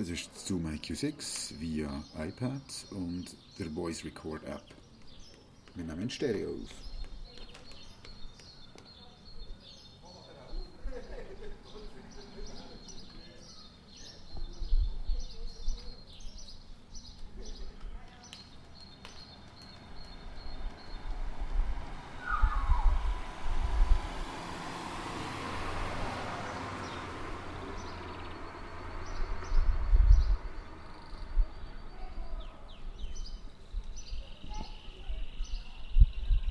Das ist Zoom IQ6 via iPad und der Voice Record App. Wir nehmen Stereo auf.